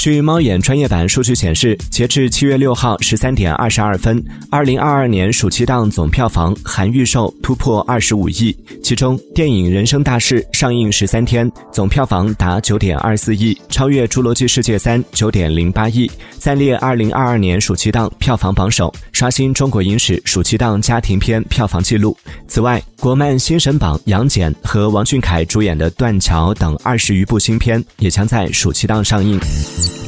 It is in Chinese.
据猫眼专业版数据显示，截至七月六号十三点二十二分，二零二二年暑期档总票房含预售突破二十五亿，其中电影《人生大事》上映十三天，总票房达九点二四亿，超越《侏罗纪世界三》九点零八亿，暂列二零二二年暑期档票房榜首，刷新中国影史暑期档家庭片票房纪录。此外，国漫新神榜杨戬和王俊凯主演的《断桥》等二十余部新片也将在暑期档上映。